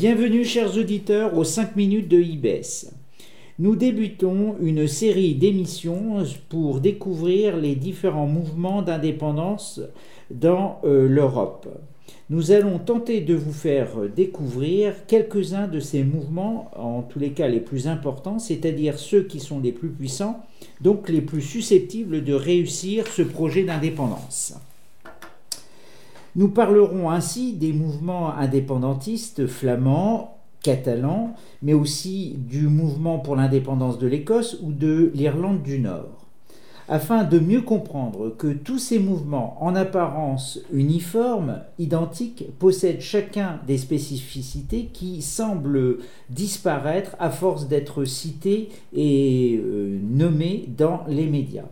Bienvenue chers auditeurs aux 5 minutes de IBES. Nous débutons une série d'émissions pour découvrir les différents mouvements d'indépendance dans euh, l'Europe. Nous allons tenter de vous faire découvrir quelques-uns de ces mouvements, en tous les cas les plus importants, c'est-à-dire ceux qui sont les plus puissants, donc les plus susceptibles de réussir ce projet d'indépendance. Nous parlerons ainsi des mouvements indépendantistes flamands, catalans, mais aussi du mouvement pour l'indépendance de l'Écosse ou de l'Irlande du Nord. Afin de mieux comprendre que tous ces mouvements, en apparence uniformes, identiques, possèdent chacun des spécificités qui semblent disparaître à force d'être cités et euh, nommés dans les médias.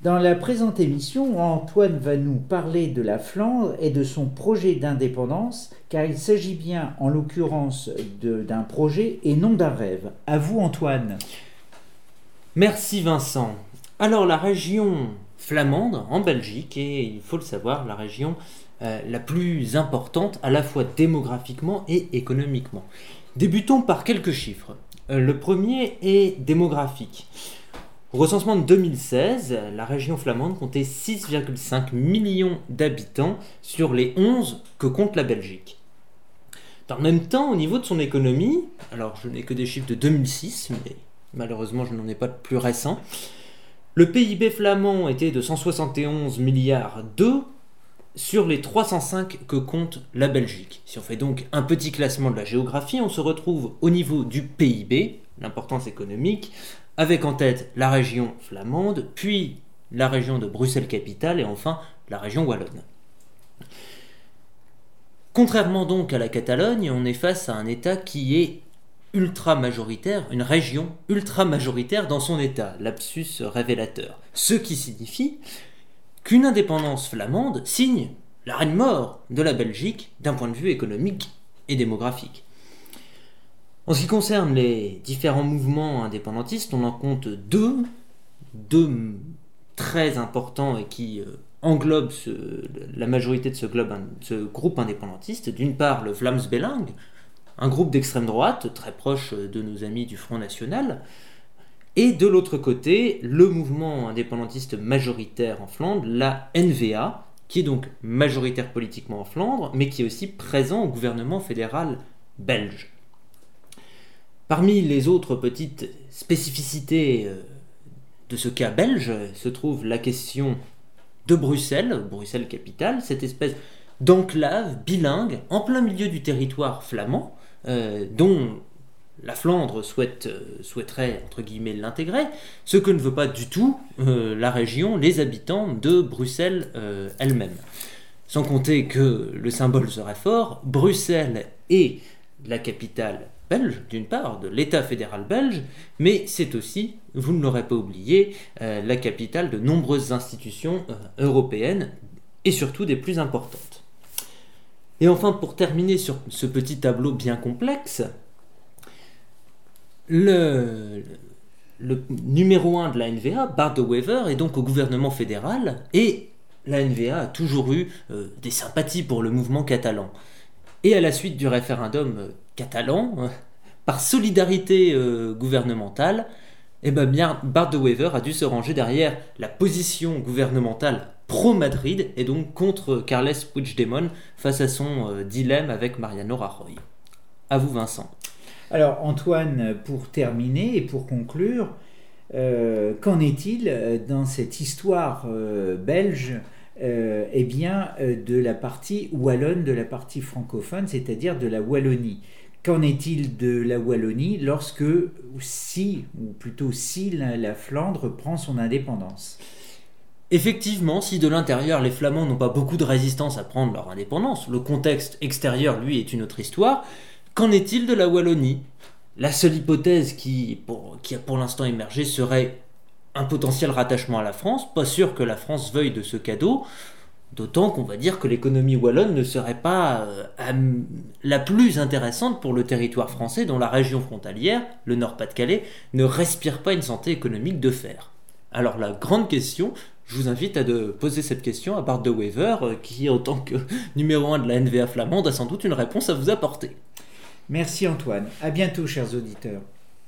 Dans la présente émission, Antoine va nous parler de la Flandre et de son projet d'indépendance, car il s'agit bien, en l'occurrence, d'un projet et non d'un rêve. À vous, Antoine. Merci, Vincent. Alors, la région flamande, en Belgique, est, il faut le savoir, la région euh, la plus importante à la fois démographiquement et économiquement. Débutons par quelques chiffres. Euh, le premier est démographique. Au recensement de 2016, la région flamande comptait 6,5 millions d'habitants sur les 11 que compte la Belgique. En même temps, au niveau de son économie, alors je n'ai que des chiffres de 2006, mais malheureusement je n'en ai pas de plus récents, le PIB flamand était de 171 milliards d'euros sur les 305 que compte la Belgique. Si on fait donc un petit classement de la géographie, on se retrouve au niveau du PIB, l'importance économique, avec en tête la région flamande, puis la région de Bruxelles-Capitale et enfin la région wallonne. Contrairement donc à la Catalogne, on est face à un État qui est ultra majoritaire, une région ultra majoritaire dans son État, lapsus révélateur. Ce qui signifie qu'une indépendance flamande signe la reine mort de la Belgique d'un point de vue économique et démographique. En ce qui concerne les différents mouvements indépendantistes, on en compte deux, deux très importants et qui euh, englobent la majorité de ce, ce groupe indépendantiste. D'une part, le Vlaams un groupe d'extrême droite très proche de nos amis du Front National, et de l'autre côté, le mouvement indépendantiste majoritaire en Flandre, la NVA, qui est donc majoritaire politiquement en Flandre, mais qui est aussi présent au gouvernement fédéral belge. Parmi les autres petites spécificités euh, de ce cas belge se trouve la question de Bruxelles, Bruxelles capitale, cette espèce d'enclave bilingue en plein milieu du territoire flamand, euh, dont la Flandre euh, souhaiterait entre guillemets l'intégrer, ce que ne veut pas du tout la région, les habitants de Bruxelles elle-même. Sans compter que le symbole serait fort, Bruxelles est la capitale belge, d'une part, de l'État fédéral belge, mais c'est aussi, vous ne l'aurez pas oublié, euh, la capitale de nombreuses institutions euh, européennes, et surtout des plus importantes. Et enfin, pour terminer sur ce petit tableau bien complexe, le, numéro 1 de la NVA, Bart de Wever, est donc au gouvernement fédéral, et la NVA a toujours eu euh, des sympathies pour le mouvement catalan. Et à la suite du référendum catalan, euh, par solidarité euh, gouvernementale, eh ben bien, Bart de Wever a dû se ranger derrière la position gouvernementale pro-Madrid et donc contre Carles Puigdemont face à son euh, dilemme avec Mariano Rajoy. À vous Vincent. Alors Antoine, pour terminer et pour conclure, qu'en est-il dans cette histoire belge eh bien, de la partie wallonne, de la partie francophone, c'est-à-dire de la Wallonie? Qu'en est-il de la Wallonie lorsque, si, ou plutôt si la, Flandre prend son indépendance? Effectivement, si de l'intérieur les Flamands n'ont pas beaucoup de résistance à prendre leur indépendance, le contexte extérieur, lui, est une autre histoire, qu'en est-il de la Wallonie? La seule hypothèse qui, a pour l'instant émergé serait un potentiel rattachement à la France, pas sûr que la France veuille de ce cadeau, D'autant qu'on va dire que l'économie wallonne ne serait pas euh, la plus intéressante pour le territoire français dont la région frontalière, le Nord-Pas-de-Calais, ne respire pas une santé économique de fer. Alors la grande question, je vous invite à poser cette question à Bart de Wever, euh, qui en tant que numéro 1 de la NVA flamande a sans doute une réponse à vous apporter. Merci Antoine. À bientôt, chers auditeurs.